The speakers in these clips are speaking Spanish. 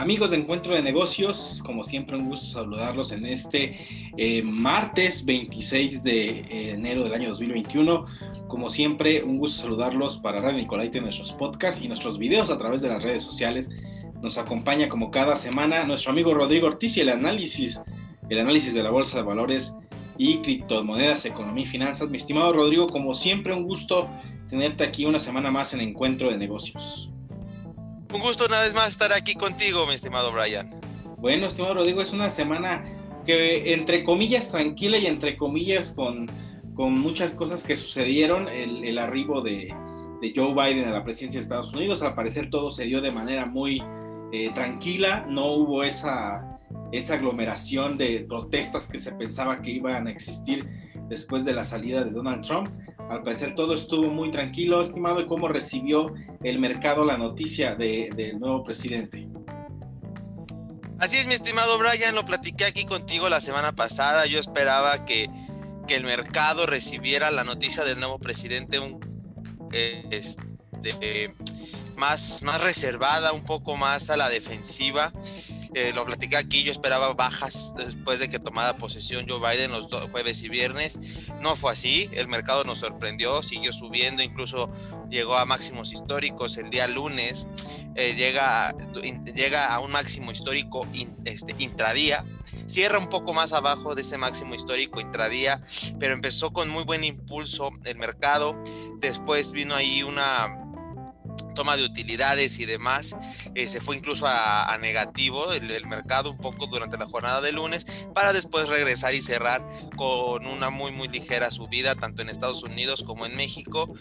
Amigos de Encuentro de Negocios, como siempre un gusto saludarlos en este eh, martes 26 de enero del año 2021. Como siempre, un gusto saludarlos para Radio Nicolaita en nuestros podcasts y nuestros videos a través de las redes sociales. Nos acompaña como cada semana nuestro amigo Rodrigo Ortiz y el análisis, el análisis de la Bolsa de Valores y criptomonedas, economía y finanzas. Mi estimado Rodrigo, como siempre, un gusto tenerte aquí una semana más en Encuentro de Negocios. Un gusto una vez más estar aquí contigo, mi estimado Brian. Bueno, estimado Rodrigo, es una semana que entre comillas tranquila y entre comillas con, con muchas cosas que sucedieron, el, arribo de, de, Joe Biden a la presidencia de Estados Unidos, al parecer todo se dio de manera muy eh, tranquila, no hubo esa, esa aglomeración de protestas que se pensaba que iban a existir después de la salida de Donald Trump. Al parecer todo estuvo muy tranquilo, estimado, y cómo recibió el mercado la noticia del nuevo presidente. Así es, mi estimado Brian, lo platiqué aquí contigo la semana pasada. Yo esperaba que, que el mercado recibiera la noticia del nuevo presidente un, este, más, más reservada, un poco más a la defensiva. Eh, lo platicé aquí, yo esperaba bajas después de que tomara posesión Joe Biden los jueves y viernes. No fue así, el mercado nos sorprendió, siguió subiendo, incluso llegó a máximos históricos el día lunes, eh, llega, llega a un máximo histórico este, intradía, cierra un poco más abajo de ese máximo histórico intradía, pero empezó con muy buen impulso el mercado, después vino ahí una toma de utilidades y demás, eh, se fue incluso a, negativo el, mercado un poco durante la jornada de lunes, para después regresar y cerrar con una muy, muy ligera subida, tanto en Estados Unidos como en México.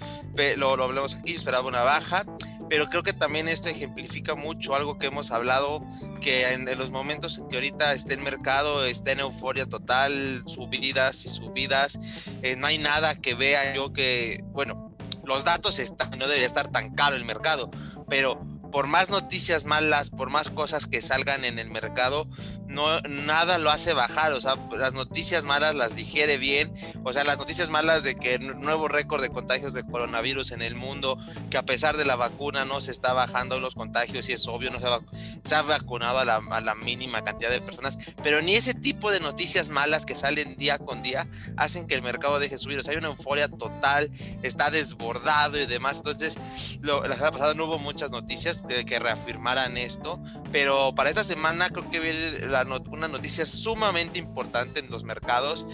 Lo, lo hablamos aquí, esperaba una baja, pero creo que también esto ejemplifica mucho algo que hemos hablado, que en, los momentos en que ahorita está el mercado, está en euforia total, subidas y subidas, eh, no hay nada que vea yo que, bueno, los datos están, no debería estar tan caro el mercado, pero por más noticias malas, por más cosas que salgan en el mercado, no nada lo hace bajar, o sea, las noticias malas las digiere bien, o sea, las noticias malas de que nuevo récord de contagios de coronavirus en el mundo, que a pesar de la vacuna no se está bajando los contagios y es obvio, no se, ha, se ha vacunado a la, la, mínima cantidad de personas, pero ni ese tipo de noticias malas que salen día con día hacen que el mercado deje subir, o sea, hay una euforia total, está desbordado y demás, entonces la semana pasada no hubo muchas noticias que reafirmaran esto, pero para esta semana creo que la una noticia sumamente importante en los mercados,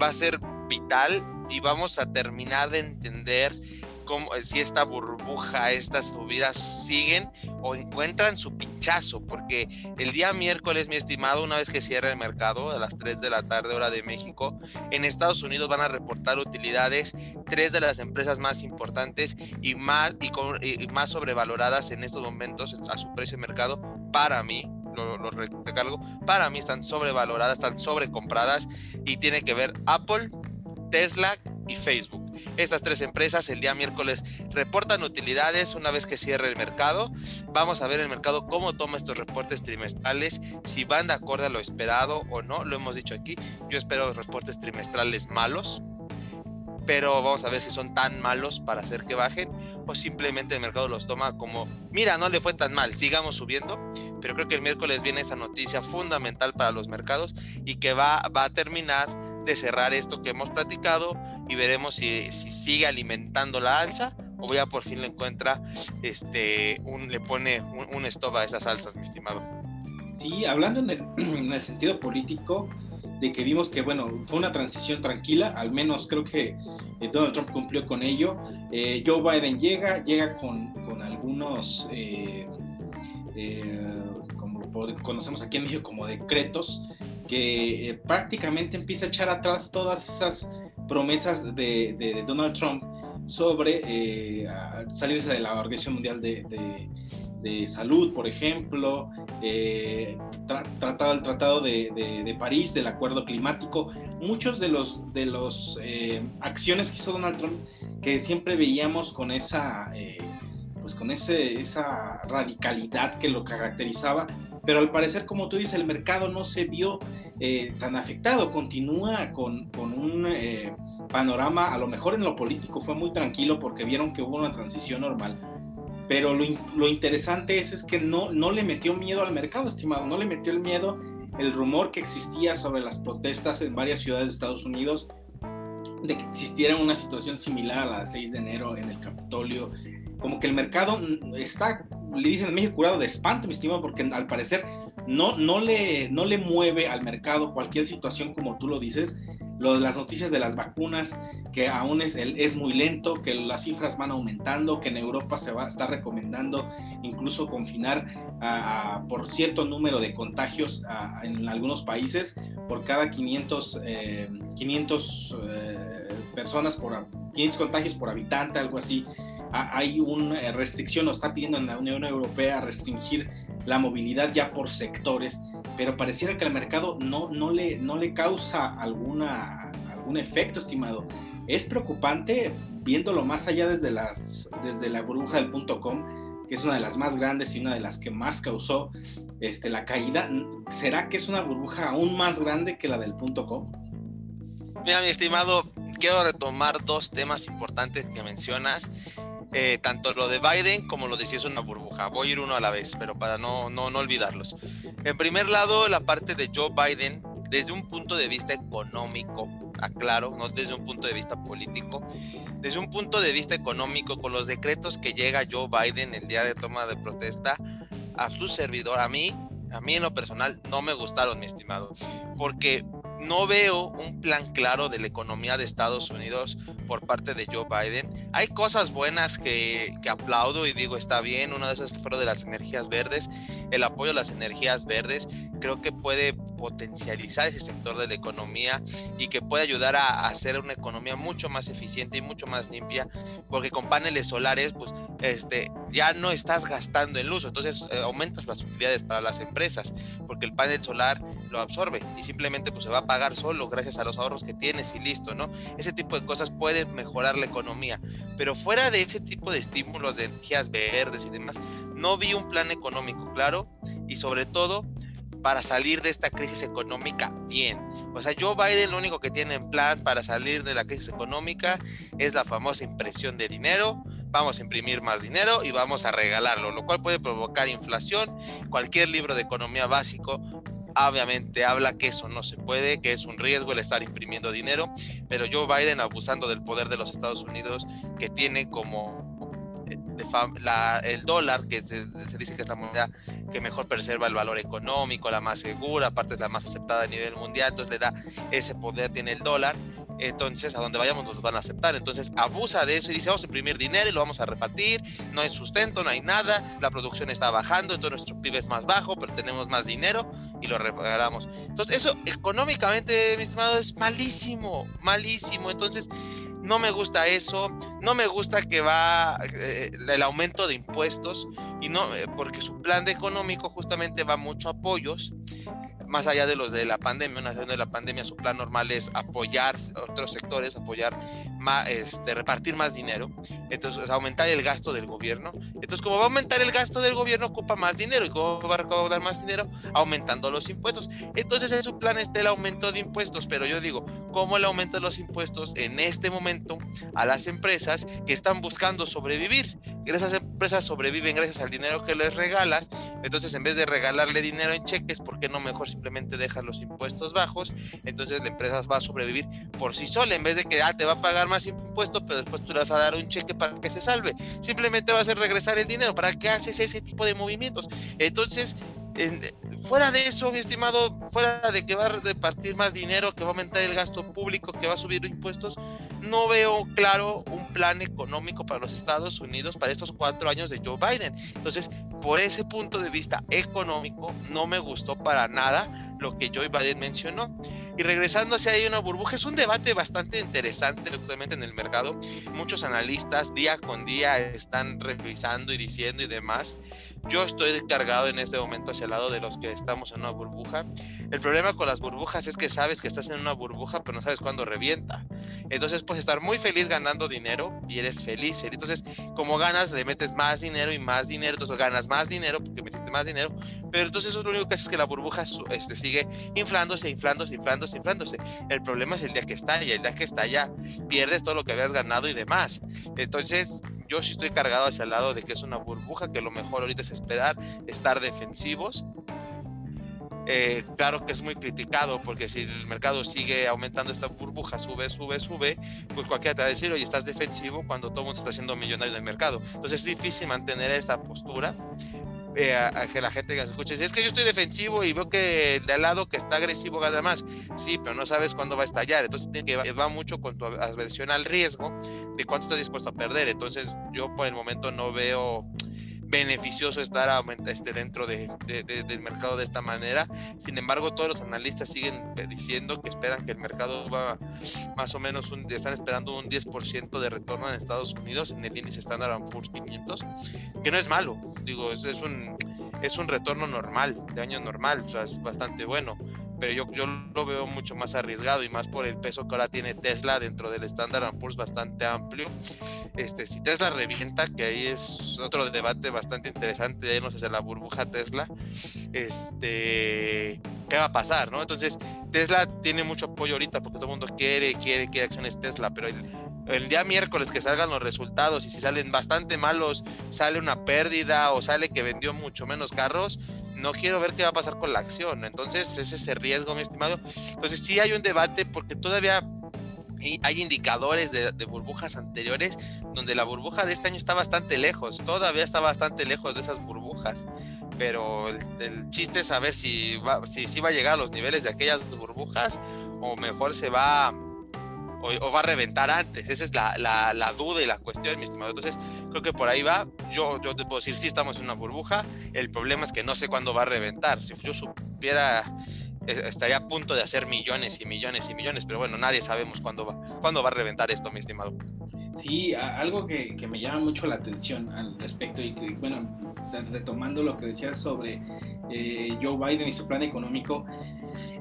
va a ser vital y vamos a terminar de entender cómo, si esta burbuja, estas subidas siguen o encuentran su pinchazo, porque el día miércoles, mi estimado, una vez que cierre el mercado a las 3 de la tarde hora de México, en Estados Unidos van a reportar utilidades tres de las empresas más importantes y más, y más sobrevaloradas en estos momentos a su precio de mercado para mí, lo, lo recalco, para mí están sobrevaloradas, están sobrecompradas y tiene que ver Apple, Tesla y Facebook. Estas tres empresas el día miércoles reportan utilidades una vez que cierre el mercado. Vamos a ver el mercado cómo toma estos reportes trimestrales, si van de acuerdo a lo esperado o no. Lo hemos dicho aquí. Yo espero reportes trimestrales malos, pero vamos a ver si son tan malos para hacer que bajen o simplemente el mercado los toma como, mira, no le fue tan mal, sigamos subiendo, pero creo que el miércoles viene esa noticia fundamental para los mercados y que va, va a terminar de cerrar esto que hemos platicado y veremos si, si sigue alimentando la alza o ya por fin le encuentra, este, un, le pone un, un stop a esas alzas, mi estimado. Sí, hablando en el sentido político, de que vimos que, bueno, fue una transición tranquila, al menos creo que eh, Donald Trump cumplió con ello. Eh, Joe Biden llega, llega con, con algunos, eh, como conocemos aquí en México, como decretos, que prácticamente empieza a echar atrás todas esas promesas de, Donald Trump sobre salirse de la Organización Mundial de salud, por ejemplo, eh, tratado, el Tratado de, París, del Acuerdo Climático, muchos de los de los eh, acciones que hizo Donald Trump que siempre veíamos con esa eh, pues con ese, esa radicalidad que lo caracterizaba, pero al parecer, como tú dices, el mercado no se vio tan afectado, continúa con, con un panorama, a lo mejor en lo político fue muy tranquilo porque vieron que hubo una transición normal, pero lo, lo, interesante es, es que no, no le metió miedo al mercado, estimado, no le metió el miedo el rumor que existía sobre las protestas en varias ciudades de Estados Unidos, de que existiera una situación similar a la de 6 de enero en el Capitolio, como que el mercado está, le dicen en México, curado de espanto, mi estimado, porque al parecer no, no, le, no le mueve al mercado cualquier situación como tú lo dices, lo las noticias de las vacunas, que aún es, es muy lento, que las cifras van aumentando, que en Europa se va a estar recomendando incluso confinar por cierto número de contagios en algunos países por cada 500, 500 eh, eh, personas por 500 contagios por habitante, algo así. hay una restricción, o está pidiendo en la Unión Europea restringir la movilidad ya por sectores pero pareciera que al mercado no, no, le, no le causa alguna, algún efecto, estimado. Es preocupante viéndolo más allá desde, las, desde la burbuja del com, que es una de las más grandes y una de las que más causó este, la caída. ¿Será que es una burbuja aún más grande que la del punto com? Mira, mi estimado, quiero retomar dos temas importantes que mencionas eh, tanto lo de Biden como lo de si es una burbuja. Voy a ir uno a la vez, pero para no, no, no olvidarlos. En primer lado, la parte de Joe Biden, desde un punto de vista económico, aclaro, no desde un punto de vista político, desde un punto de vista económico, con los decretos que llega Joe Biden el día de toma de protesta, a su servidor, a mí, a mí en lo personal, no me gustaron, mi estimado, porque no veo un plan claro de la economía de Estados Unidos por parte de Joe Biden. Hay cosas buenas que, que, aplaudo y digo está bien. Una de esas fueron de las energías verdes, el apoyo a las energías verdes. Creo que puede potencializar ese sector de la economía y que puede ayudar a, hacer una economía mucho más eficiente y mucho más limpia, porque con paneles solares, pues este, ya no estás gastando en luz, entonces eh, aumentas las utilidades para las empresas, porque el panel solar lo absorbe y simplemente pues se va a pagar solo gracias a los ahorros que tienes y listo, ¿no? Ese tipo de cosas pueden mejorar la economía, pero fuera de ese tipo de estímulos de energías verdes y demás, no vi un plan económico claro y sobre todo para salir de esta crisis económica bien. O sea, Joe Biden lo único que tiene en plan para salir de la crisis económica es la famosa impresión de dinero. Vamos a imprimir más dinero y vamos a regalarlo, lo cual puede provocar inflación. Cualquier libro de economía básico obviamente habla que eso no se puede, que es un riesgo el estar imprimiendo dinero, pero Joe Biden abusando del poder de los Estados Unidos que tiene como el dólar, que se, dice que es la moneda que mejor preserva el valor económico, la más segura, aparte es la más aceptada a nivel mundial, entonces le da ese poder, tiene el dólar, entonces a donde vayamos nos van a aceptar, entonces abusa de eso y dice vamos a imprimir dinero y lo vamos a repartir, no hay sustento, no hay nada, la producción está bajando, entonces nuestro PIB es más bajo, pero tenemos más dinero y lo regalamos. Entonces eso económicamente, mi estimado, es malísimo, malísimo, entonces no me gusta eso, no me gusta que va eh, el aumento de impuestos y no eh, porque su plan de económico justamente va mucho a apoyos más allá de los de la pandemia, una de la pandemia, su plan normal es apoyar otros sectores, apoyar, más, este, repartir más dinero, entonces aumentar el gasto del gobierno. Entonces, como va a aumentar el gasto del gobierno, ocupa más dinero. ¿Y cómo va a recaudar más dinero? Aumentando los impuestos. Entonces, en su plan está el aumento de impuestos, pero yo digo, ¿cómo el aumento de los impuestos en este momento a las empresas que están buscando sobrevivir? Esas empresas sobreviven gracias al dinero que les regalas, entonces en vez de regalarle dinero en cheques, ¿por qué no mejor simplemente dejas los impuestos bajos? Entonces la empresa va a sobrevivir por sí sola, en vez de que ah, te va a pagar más impuestos, pero después tú le vas a dar un cheque para que se salve. Simplemente va a regresar el dinero. ¿Para qué haces ese tipo de movimientos? Entonces, fuera de eso, mi estimado, fuera de que va a repartir más dinero, que va a aumentar el gasto público, que va a subir impuestos, no veo claro un plan económico para los Estados Unidos para estos cuatro años de Joe Biden. Entonces, por ese punto de vista económico, no me gustó para nada lo que Joe Biden mencionó. Y regresando hacia ahí una burbuja, es un debate bastante interesante actualmente en el mercado. Muchos analistas día con día están revisando y diciendo y demás. Yo estoy cargado en este momento hacia el lado de los que estamos en una burbuja. El problema con las burbujas es que sabes que estás en una burbuja, pero no sabes cuándo revienta. Entonces puedes estar muy feliz ganando dinero y eres feliz, feliz. Entonces, como ganas, le metes más dinero y más dinero, entonces ganas más dinero porque metiste más dinero, pero entonces eso es lo único que hace es que la burbuja este, sigue inflándose, inflándose, inflándose, inflándose. El problema es el día que estalla, el día que estalla pierdes todo lo que habías ganado y demás. Entonces, yo sí estoy cargado hacia el lado de que es una burbuja, que lo mejor ahorita es esperar, estar defensivos. Eh, claro que es muy criticado porque si el mercado sigue aumentando esta burbuja, sube, sube, sube, pues cualquiera te va a decir, oye, estás defensivo cuando todo el mundo está haciendo millonario en el mercado. Entonces es difícil mantener esta postura. Eh, a, que la gente que escuche, es que yo estoy defensivo y veo que de al lado que está agresivo gana más. Sí, pero no sabes cuándo va a estallar. Entonces tiene que va mucho con tu aversión al riesgo de cuánto estás dispuesto a perder. Entonces yo por el momento no veo beneficioso estar este, dentro de, del mercado de esta manera. Sin embargo, todos los analistas siguen diciendo que esperan que el mercado va más o menos, un, están esperando un 10% de retorno en Estados Unidos en el índice Standard Poor's 500, que no es malo, digo, es, es, un, es un retorno normal, de año normal, o sea, es bastante bueno pero yo, yo lo veo mucho más arriesgado y más por el peso que ahora tiene Tesla dentro del Standard Poor's bastante amplio. Este, si Tesla revienta, que ahí es otro debate bastante interesante de irnos hacia la burbuja Tesla, este, ¿qué va a pasar? ¿no? Entonces, Tesla tiene mucho apoyo ahorita porque todo el mundo quiere, quiere, quiere acciones Tesla, pero el, el día miércoles que salgan los resultados y si salen bastante malos, sale una pérdida o sale que vendió mucho menos carros, no quiero ver qué va a pasar con la acción. Entonces, es ese riesgo, mi estimado. Entonces, sí hay un debate porque todavía hay indicadores de, burbujas anteriores donde la burbuja de este año está bastante lejos, todavía está bastante lejos de esas burbujas, pero el, chiste es saber si va, si, va a llegar a los niveles de aquellas burbujas o mejor se va o, va a reventar antes. Esa es la, la, duda y la cuestión, mi estimado. Entonces, creo que por ahí va. Yo, yo te puedo decir, sí estamos en una burbuja. El problema es que no sé cuándo va a reventar. Si yo supiera, estaría a punto de hacer millones y millones y millones, pero bueno, nadie sabemos cuándo va, cuándo va a reventar esto, mi estimado. Sí, algo que, que, me llama mucho la atención al respecto y que, bueno, retomando lo que decías sobre eh, Joe Biden y su plan económico,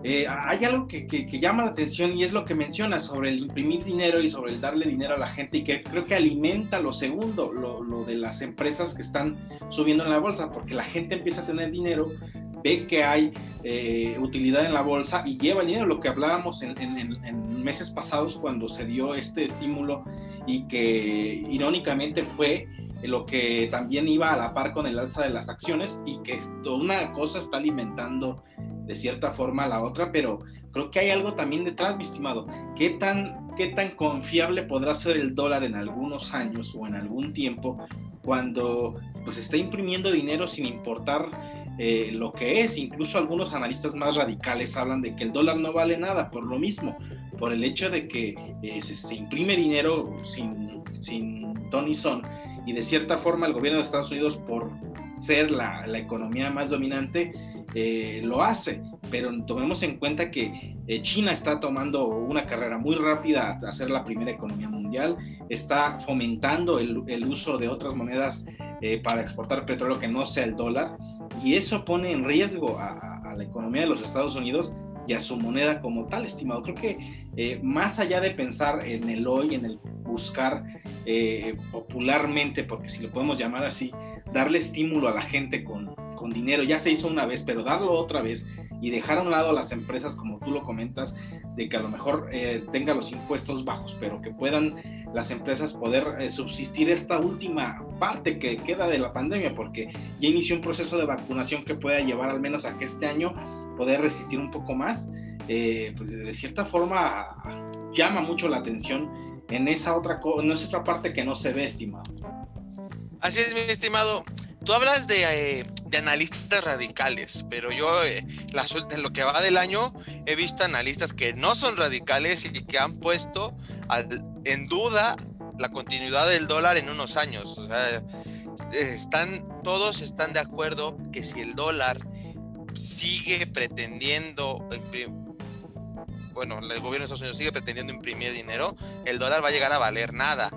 eh, hay algo que, llama la atención y es lo que menciona sobre el imprimir dinero y sobre el darle dinero a la gente y que creo que alimenta lo segundo, lo, lo de las empresas que están subiendo en la bolsa, porque la gente empieza a tener dinero, ve que hay eh, utilidad en la bolsa y lleva el dinero, lo que hablábamos en, en, meses pasados cuando se dio este estímulo y que irónicamente fue lo que también iba a la par con el alza de las acciones y que una cosa está alimentando de cierta forma la otra, pero creo que hay algo también detrás, mi estimado. ¿Qué tan, qué tan confiable podrá ser el dólar en algunos años o en algún tiempo cuando pues está imprimiendo dinero sin importar eh, lo que es? Incluso algunos analistas más radicales hablan de que el dólar no vale nada por lo mismo, por el hecho de que eh, se, imprime dinero sin, sin son y de cierta forma el gobierno de Estados Unidos por ser la, la economía más dominante, eh, lo hace, pero tomemos en cuenta que eh, China está tomando una carrera muy rápida a ser la primera economía mundial, está fomentando el, el uso de otras monedas eh, para exportar petróleo que no sea el dólar, y eso pone en riesgo a, a la economía de los Estados Unidos y a su moneda como tal, estimado. Creo que más allá de pensar en el hoy, en el buscar popularmente, porque si lo podemos llamar así, darle estímulo a la gente con, con dinero, ya se hizo una vez, pero darlo otra vez y dejar a un lado a las empresas, como tú lo comentas, de que a lo mejor eh, tenga los impuestos bajos, pero que puedan las empresas poder eh, subsistir esta última parte que queda de la pandemia, porque ya inició un proceso de vacunación que pueda llevar al menos a que este año poder resistir un poco más, eh, pues de cierta forma llama mucho la atención en esa otra, en esa otra parte que no se ve, estimado. Así es, mi estimado. Tú hablas de, eh, analistas radicales, pero yo eh, la suelta en lo que va del año he visto analistas que no son radicales y que han puesto en duda la continuidad del dólar en unos años. O sea, están, todos están de acuerdo que si el dólar sigue pretendiendo, bueno, el gobierno de Estados Unidos sigue pretendiendo imprimir dinero, el dólar va a llegar a valer nada.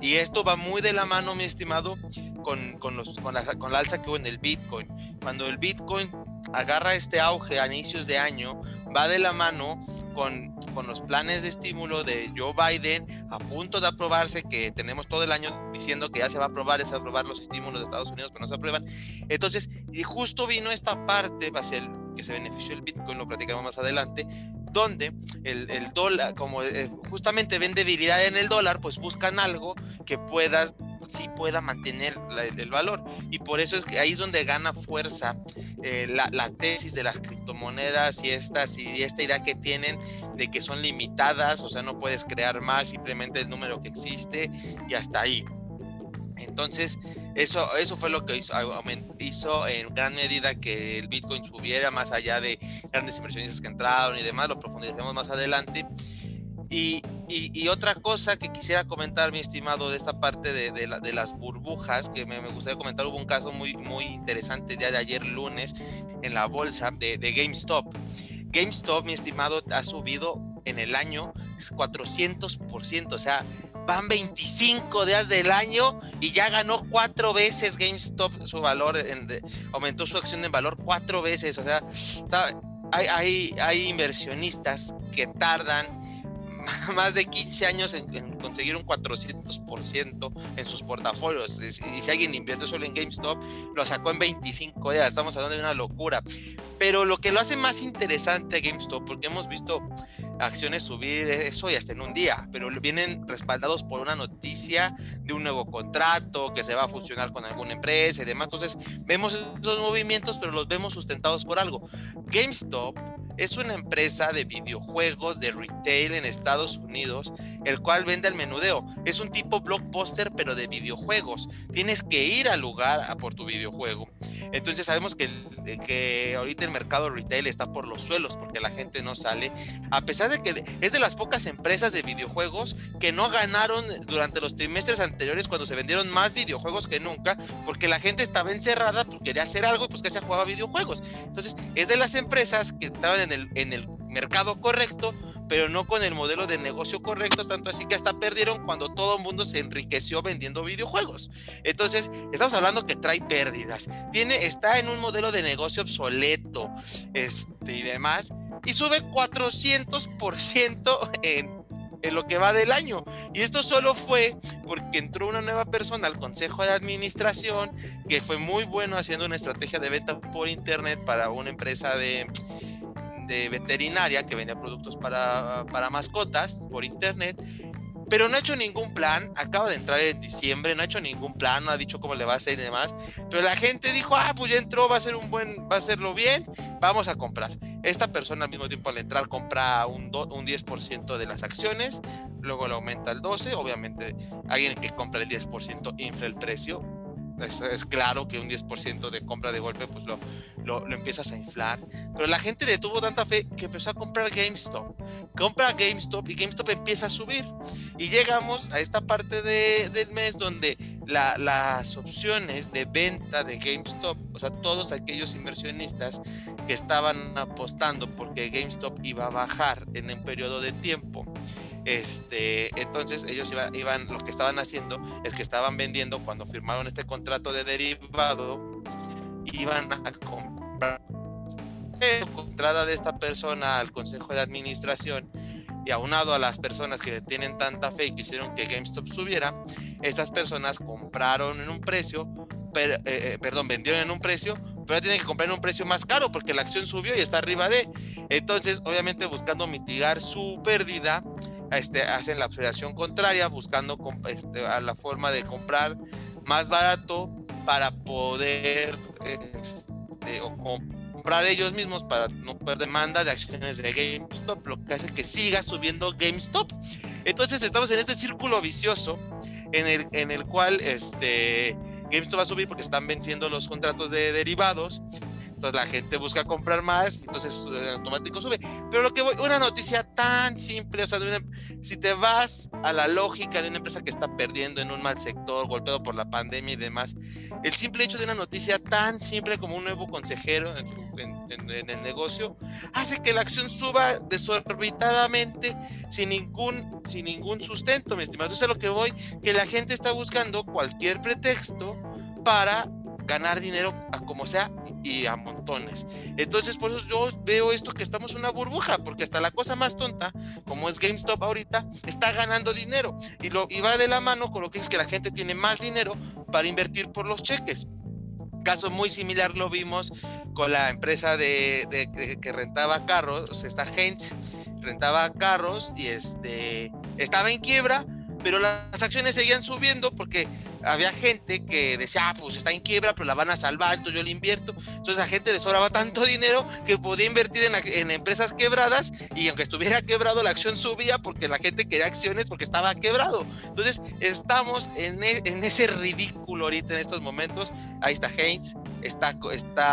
Y esto va muy de la mano, mi estimado, con, con, los, con, la, con la alza que hubo en el Bitcoin. Cuando el Bitcoin agarra este auge a inicios de año, va de la mano con, con, los planes de estímulo de Joe Biden a punto de aprobarse, que tenemos todo el año diciendo que ya se va a aprobar, se va a aprobar los estímulos de Estados Unidos, pero no se aprueban. Entonces, y justo vino esta parte, va a ser que se benefició el Bitcoin, lo platicamos más adelante, donde el, dólar, como eh, justamente ven debilidad en el dólar, pues buscan algo que puedas sí pueda mantener el valor. Y por eso es que ahí es donde gana fuerza eh, la, la, tesis de las criptomonedas y, estas, y esta idea que tienen de que son limitadas, o sea, no puedes crear más, simplemente el número que existe y hasta ahí. Entonces, eso, eso fue lo que hizo, hizo, en gran medida que el Bitcoin subiera más allá de grandes inversionistas que entraron y demás, lo profundizaremos más adelante. Y, y, otra cosa que quisiera comentar, mi estimado, de esta parte de, de, de las burbujas, que me, me, gustaría comentar, hubo un caso muy, muy interesante día de ayer lunes en la bolsa de, de GameStop. GameStop, mi estimado, ha subido en el año 400%, o sea, van 25 días del año y ya ganó cuatro veces GameStop su valor, aumentó su acción en valor cuatro veces. O sea, hay, hay, hay, inversionistas que tardan más de 15 años en, conseguir un 400% en sus portafolios. Y si alguien invierte solo en GameStop, lo sacó en 25 días. Estamos hablando de una locura. Pero lo que lo hace más interesante a GameStop, porque hemos visto acciones subir eso y hasta en un día, pero vienen respaldados por una noticia de un nuevo contrato que se va a fusionar con alguna empresa y demás. Entonces, vemos esos movimientos, pero los vemos sustentados por algo. GameStop es una empresa de videojuegos de retail en Estados Unidos, el cual vende al menudeo. Es un tipo blockbuster, pero de videojuegos. Tienes que ir al lugar a por tu videojuego. Entonces sabemos que, que ahorita el mercado retail está por los suelos porque la gente no sale. A pesar de que es de las pocas empresas de videojuegos que no ganaron durante los trimestres anteriores cuando se vendieron más videojuegos que nunca, porque la gente estaba encerrada, porque quería hacer algo y pues que se jugaba videojuegos. Entonces es de las empresas que estaban en el, en el mercado correcto, pero no con el modelo de negocio correcto, tanto así que hasta perdieron cuando todo el mundo se enriqueció vendiendo videojuegos. Entonces, estamos hablando que trae pérdidas. Tiene, está en un modelo de negocio obsoleto este, y demás, y sube 400% en, en lo que va del año. Y esto solo fue porque entró una nueva persona al consejo de administración que fue muy bueno haciendo una estrategia de venta por internet para una empresa de de veterinaria que vendía productos para, para mascotas por internet pero no ha hecho ningún plan. Acaba de entrar en diciembre, no ha hecho ningún plan, no ha dicho cómo le va a hacer y demás. Pero la gente dijo, ah, pues ya entró, va a ser un buen, va a hacerlo bien, vamos a comprar. Esta persona al mismo tiempo al entrar compra un, un 10% de las acciones, luego le aumenta el 12%, obviamente alguien que compra el 10% infla el precio, es, claro que un 10% de compra de golpe, pues lo, lo, empiezas a inflar. Pero la gente le tuvo tanta fe que empezó a comprar GameStop. Compra GameStop y GameStop empieza a subir. Y llegamos a esta parte de, del mes donde las opciones de venta de GameStop, o sea, todos aquellos inversionistas que estaban apostando porque GameStop iba a bajar en un periodo de tiempo, este, entonces ellos iban, lo que estaban haciendo es que estaban vendiendo cuando firmaron este contrato de derivado, iban a comprar la entrada de esta persona al consejo de administración y aunado a las personas que tienen tanta fe y quisieron que GameStop subiera, estas personas compraron en un precio, eh, eh, perdón, vendieron en un precio, pero tienen que comprar en un precio más caro porque la acción subió y está arriba de. Entonces, obviamente buscando mitigar su pérdida, este, hacen la operación contraria, buscando este, a la forma de comprar más barato para poder este, o comprar ellos mismos para no perder demanda de acciones de GameStop, lo que hace que siga subiendo GameStop. Entonces estamos en este círculo vicioso en el, en el cual GameStop va a subir porque están venciendo los contratos de derivados entonces la gente busca comprar más, entonces en automático sube. Pero lo que voy, una noticia tan simple, o sea, si te vas a la lógica de una empresa que está perdiendo en un mal sector, golpeado por la pandemia y demás, el simple hecho de una noticia tan simple como un nuevo consejero en, el negocio hace que la acción suba desorbitadamente sin ningún, sin ningún sustento, mi estimado. Eso es lo que voy, que la gente está buscando cualquier pretexto para ganar dinero como sea y a montones. Entonces, por eso yo veo esto que estamos en una burbuja, porque hasta la cosa más tonta, como es GameStop ahorita, está ganando dinero y, lo, y va de la mano con lo que es que la gente tiene más dinero para invertir por los cheques. Caso muy similar lo vimos con la empresa de, que rentaba carros, esta Heinz rentaba carros y este estaba en quiebra, pero las acciones seguían subiendo porque había gente que decía, ah, pues está en quiebra, pero la van a salvar, entonces yo le invierto. Entonces la gente le tanto dinero que podía invertir en, empresas quebradas y aunque estuviera quebrado, la acción subía porque la gente quería acciones porque estaba quebrado. Entonces estamos en, e, ese ridículo ahorita en estos momentos. Ahí está Haynes, está,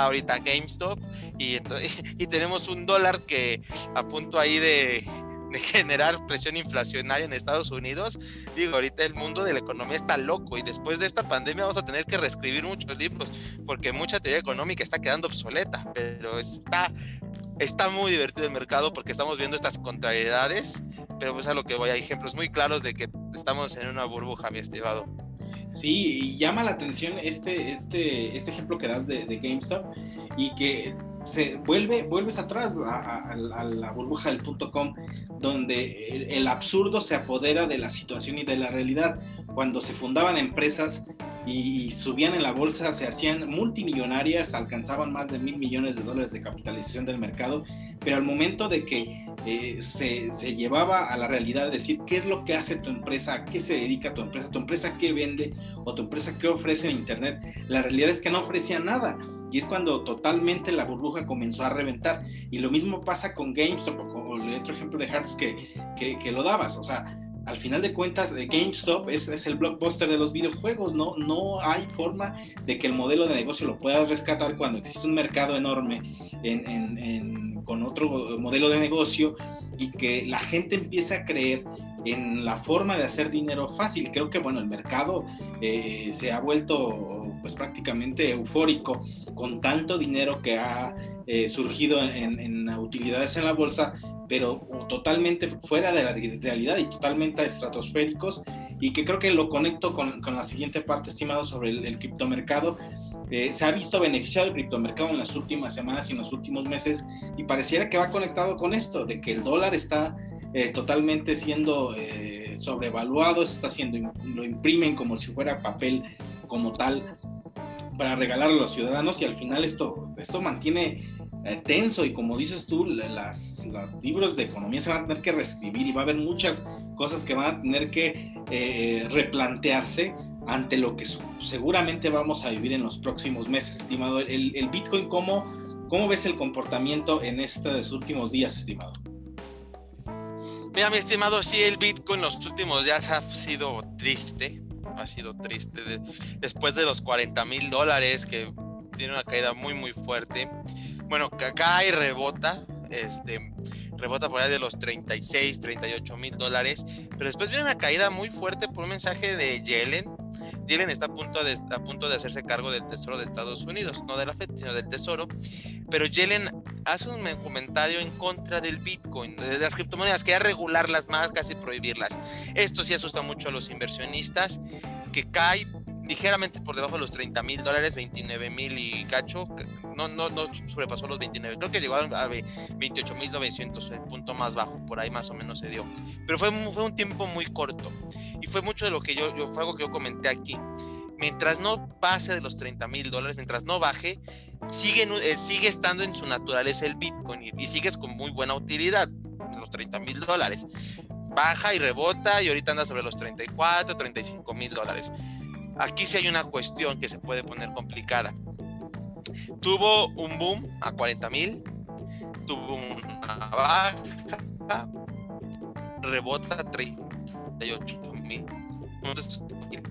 ahorita GameStop y tenemos un dólar que a punto ahí de de generar presión inflacionaria en Estados Unidos, digo, ahorita el mundo de la economía está loco y después de esta pandemia vamos a tener que reescribir muchos libros porque mucha teoría económica está quedando obsoleta, pero está, está muy divertido el mercado porque estamos viendo estas contrariedades, pero pues a lo que voy, hay ejemplos muy claros de que estamos en una burbuja, mi estimado. Sí, y llama la atención este, este, este ejemplo que das de, de GameStop y que se vuelve, vuelves atrás a, la burbuja del punto com, donde el, absurdo se apodera de la situación y de la realidad. Cuando se fundaban empresas y, subían en la bolsa, se hacían multimillonarias, alcanzaban más de mil millones de dólares de capitalización del mercado, pero al momento de que eh, se, se, llevaba a la realidad, decir qué es lo que hace tu empresa, a qué se dedica tu empresa, tu empresa qué vende o tu empresa qué ofrece en Internet, la realidad es que no ofrecía nada. Y es cuando totalmente la burbuja comenzó a reventar. Y lo mismo pasa con GameStop o, el otro ejemplo de Hertz que, que, lo dabas. O sea, al final de cuentas, eh, GameStop es, el blockbuster de los videojuegos, ¿no? No hay forma de que el modelo de negocio lo puedas rescatar cuando existe un mercado enorme con otro modelo de negocio y que la gente empiece a creer en la forma de hacer dinero fácil. Creo que, bueno, el mercado eh, se ha vuelto pues prácticamente eufórico con tanto dinero que ha eh, surgido en, utilidades en la bolsa, pero totalmente fuera de la realidad y totalmente estratosféricos y que creo que lo conecto con, con la siguiente parte, estimado, sobre el, el criptomercado. Eh, se ha visto beneficiado el criptomercado en las últimas semanas y en los últimos meses y pareciera que va conectado con esto, de que el dólar está eh, totalmente siendo eh, sobrevaluado, se está haciendo, lo imprimen como si fuera papel como tal para regalar a los ciudadanos y al final esto, esto mantiene eh, tenso y como dices tú, las, los libros de economía se van a tener que reescribir y va a haber muchas cosas que van a tener que replantearse ante lo que seguramente vamos a vivir en los próximos meses, estimado. El, el Bitcoin, ¿cómo, ¿cómo ves el comportamiento en estos últimos días, estimado? Mira, mi estimado, sí, el Bitcoin los últimos días ha sido triste, ha sido triste. después de los 40 mil dólares, que tiene una caída muy, muy fuerte. Bueno, cae y rebota, este, rebota por ahí de los 36, 38 mil dólares, pero después viene una caída muy fuerte por un mensaje de Yellen, Yellen está a punto, de, hacerse cargo del Tesoro de Estados Unidos, no de la FED, sino del Tesoro. Pero Yellen hace un comentario en contra del Bitcoin, de las criptomonedas, que regularlas más, casi prohibirlas. Esto sí asusta mucho a los inversionistas, que cae ligeramente por debajo de los 30 mil dólares, 29 mil y cacho, no, no, no sobrepasó los 29, creo que llegó a 28 mil 900, el punto más bajo, por ahí más o menos se dio. Pero fue, fue un tiempo muy corto y fue mucho de lo que yo, yo fue algo que yo comenté aquí. Mientras no pase de los 30 mil dólares, mientras no baje, sigue, eh, sigue estando en su naturaleza el Bitcoin y, y sigues con muy buena utilidad, los 30 mil dólares baja y rebota y ahorita anda sobre los 34, 35 mil dólares. Aquí sí hay una cuestión que se puede poner complicada. Tuvo un boom a 40 mil, tuvo una baja, rebota a 38 mil. Entonces,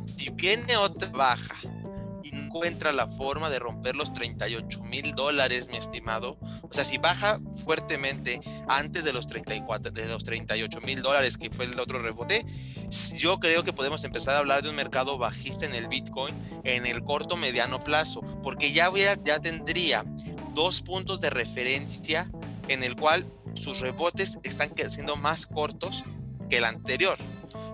si viene otra baja encuentra la forma de romper los 38 mil dólares, mi estimado. O sea, si baja fuertemente antes de los 34, de los 38 mil dólares que fue el otro rebote, yo creo que podemos empezar a hablar de un mercado bajista en el Bitcoin en el corto mediano plazo, porque ya, ya tendría dos puntos de referencia en el cual sus rebotes están siendo más cortos que el anterior.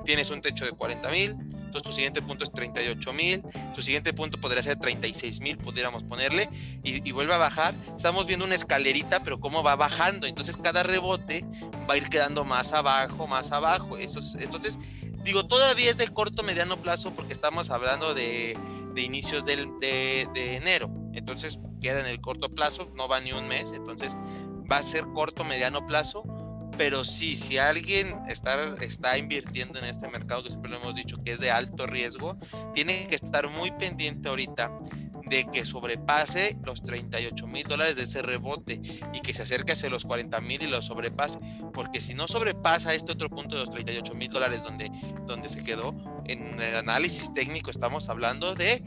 Tienes un techo de 40 mil, entonces tu siguiente punto es 38 mil, tu siguiente punto podría ser 36 mil, pudiéramos ponerle, y, vuelve a bajar. Estamos viendo una escalerita, pero cómo va bajando. Entonces cada rebote va a ir quedando más abajo, más abajo. Eso entonces, digo, todavía es de corto, mediano plazo, porque estamos hablando de, inicios de, de enero. Entonces queda en el corto plazo, no va ni un mes, entonces va a ser corto, mediano plazo pero sí, si alguien está, invirtiendo en este mercado, que siempre lo hemos dicho que es de alto riesgo, tiene que estar muy pendiente ahorita de que sobrepase los 38 mil dólares de ese rebote y que se acerque hacia los 40 mil y lo sobrepase, porque si no sobrepasa este otro punto de los 38 mil dólares donde, donde se quedó, en el análisis técnico estamos hablando de,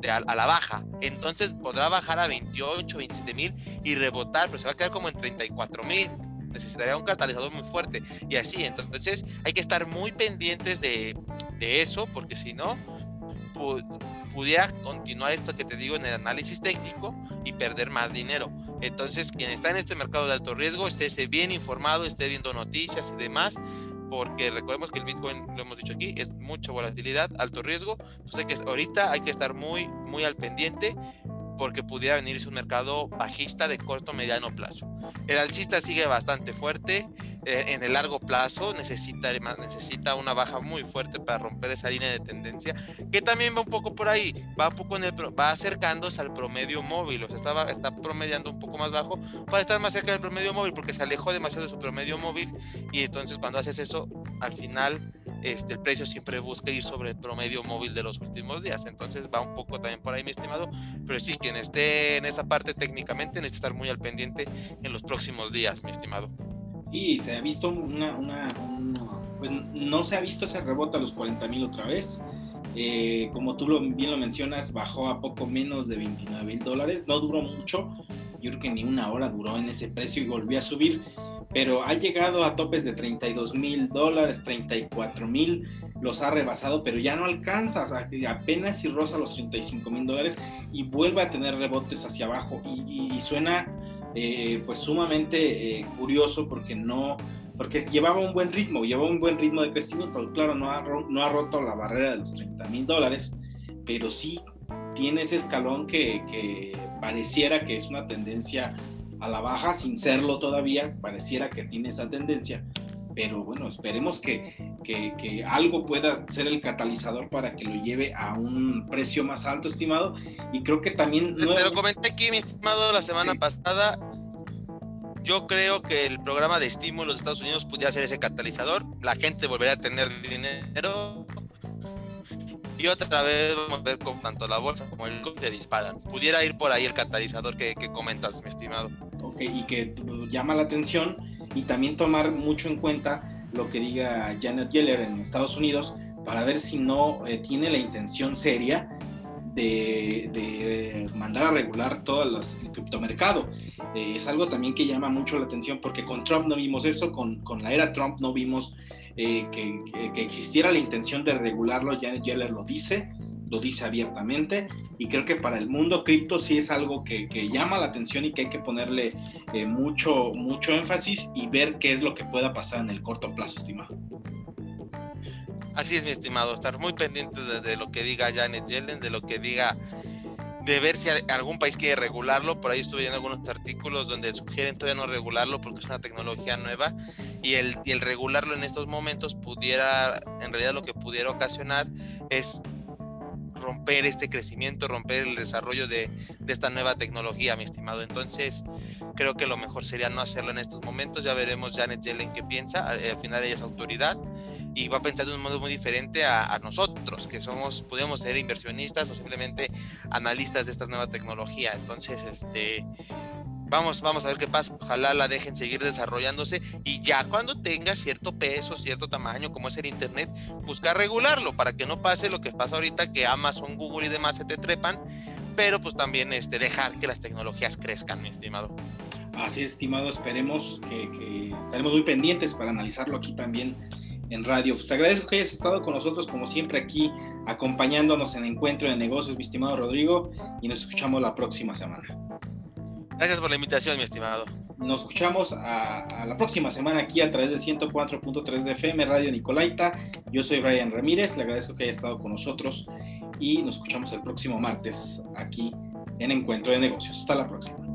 de a, la baja, entonces podrá bajar a 28, 27 mil y rebotar, pero se va a quedar como en 34 mil, necesitaría un catalizador muy fuerte y así, entonces hay que estar muy pendientes de, eso, porque si no, pudiera continuar esto que te digo en el análisis técnico y perder más dinero. Entonces, quien está en este mercado de alto riesgo, esté bien informado, esté viendo noticias y demás, porque recordemos que el Bitcoin, lo hemos dicho aquí, es mucha volatilidad, alto riesgo. Entonces, que ahorita hay que estar muy, muy al pendiente porque pudiera venirse un mercado bajista de corto mediano plazo. El alcista sigue bastante fuerte. Eh, en el largo plazo necesita, necesita una baja muy fuerte para romper esa línea de tendencia, que también va un poco por ahí, va un poco en el, va acercándose al promedio móvil, o sea, está, está promediando un poco más bajo para estar más cerca del promedio móvil, porque se alejó demasiado de su promedio móvil y entonces cuando haces eso, al final este, el precio siempre busca ir sobre el promedio móvil de los últimos días. Entonces va un poco también por ahí, mi estimado. Pero sí, quien esté en esa parte técnicamente necesita estar muy al pendiente en los próximos días, mi estimado. Y se ha visto una, una, pues no se ha visto ese rebote a los 40 mil otra vez. Eh, como tú lo, bien lo mencionas, bajó a poco menos de 29 mil dólares. No duró mucho, yo creo que ni una hora duró en ese precio y volvió a subir pero ha llegado a topes de 32 mil dólares, 34 mil, los ha rebasado, pero ya no alcanza, apenas si roza los 35 mil dólares y vuelve a tener rebotes hacia abajo. Y, suena eh, pues sumamente eh, curioso porque no, porque llevaba un buen ritmo, llevaba un buen ritmo de crecimiento, claro, no ha, no ha roto la barrera de los 30 mil dólares, pero sí tiene ese escalón que, que pareciera que es una tendencia a la baja sin serlo todavía, pareciera que tiene esa tendencia, pero bueno, esperemos que, que, algo pueda ser el catalizador para que lo lleve a un precio más alto, estimado, y creo que también... Te, lo comenté aquí, mi estimado, la semana pasada, yo creo que el programa de estímulos de Estados Unidos pudiera ser ese catalizador, la gente volvería a tener dinero, y otra vez vamos a ver cómo tanto la bolsa como el se disparan. Pudiera ir por ahí el catalizador que, que comentas, mi estimado y que llama la atención y también tomar mucho en cuenta lo que diga Janet Yeller en Estados Unidos para ver si no eh, tiene la intención seria de, mandar a regular todo el criptomercado. Eh, es algo también que llama mucho la atención porque con Trump no vimos eso, con, con la era Trump no vimos eh, que, que, existiera la intención de regularlo, Janet Yeller lo dice, lo dice abiertamente y creo que para el mundo cripto sí es algo que, llama la atención y que hay que ponerle eh, mucho, mucho énfasis y ver qué es lo que pueda pasar en el corto plazo, estimado. Así es, mi estimado, estar muy pendiente de, lo que diga Janet Yellen, de lo que diga, de ver si algún país quiere regularlo. Por ahí estuve viendo algunos artículos donde sugieren todavía no regularlo porque es una tecnología nueva y el, y el regularlo en estos momentos pudiera, en realidad lo que pudiera ocasionar es romper este crecimiento, romper el desarrollo de, esta nueva tecnología, mi estimado. Entonces, creo que lo mejor sería no hacerlo en estos momentos. Ya veremos Janet Yellen qué piensa. Al final ella es autoridad y va a pensar de un modo muy diferente a, nosotros, que somos, podemos ser inversionistas o simplemente analistas de esta nueva tecnología. Entonces, este, Vamos, vamos a ver qué pasa. Ojalá la dejen seguir desarrollándose y ya cuando tenga cierto peso, cierto tamaño, como es el Internet, buscar regularlo para que no pase lo que pasa ahorita, que Amazon, Google y demás se te trepan, pero pues también este, dejar que las tecnologías crezcan, mi estimado. Así es, estimado, esperemos que, que estaremos muy pendientes para analizarlo aquí también en radio. Pues te agradezco que hayas estado con nosotros, como siempre, aquí acompañándonos en Encuentro de Negocios, mi estimado Rodrigo, y nos escuchamos la próxima semana. Gracias por la invitación, mi estimado. Nos escuchamos a, la próxima semana aquí a través de 104.3 de FM Radio Nicolaita. Yo soy Brian Ramírez, le agradezco que haya estado con nosotros y nos escuchamos el próximo martes aquí en Encuentro de Negocios. Hasta la próxima.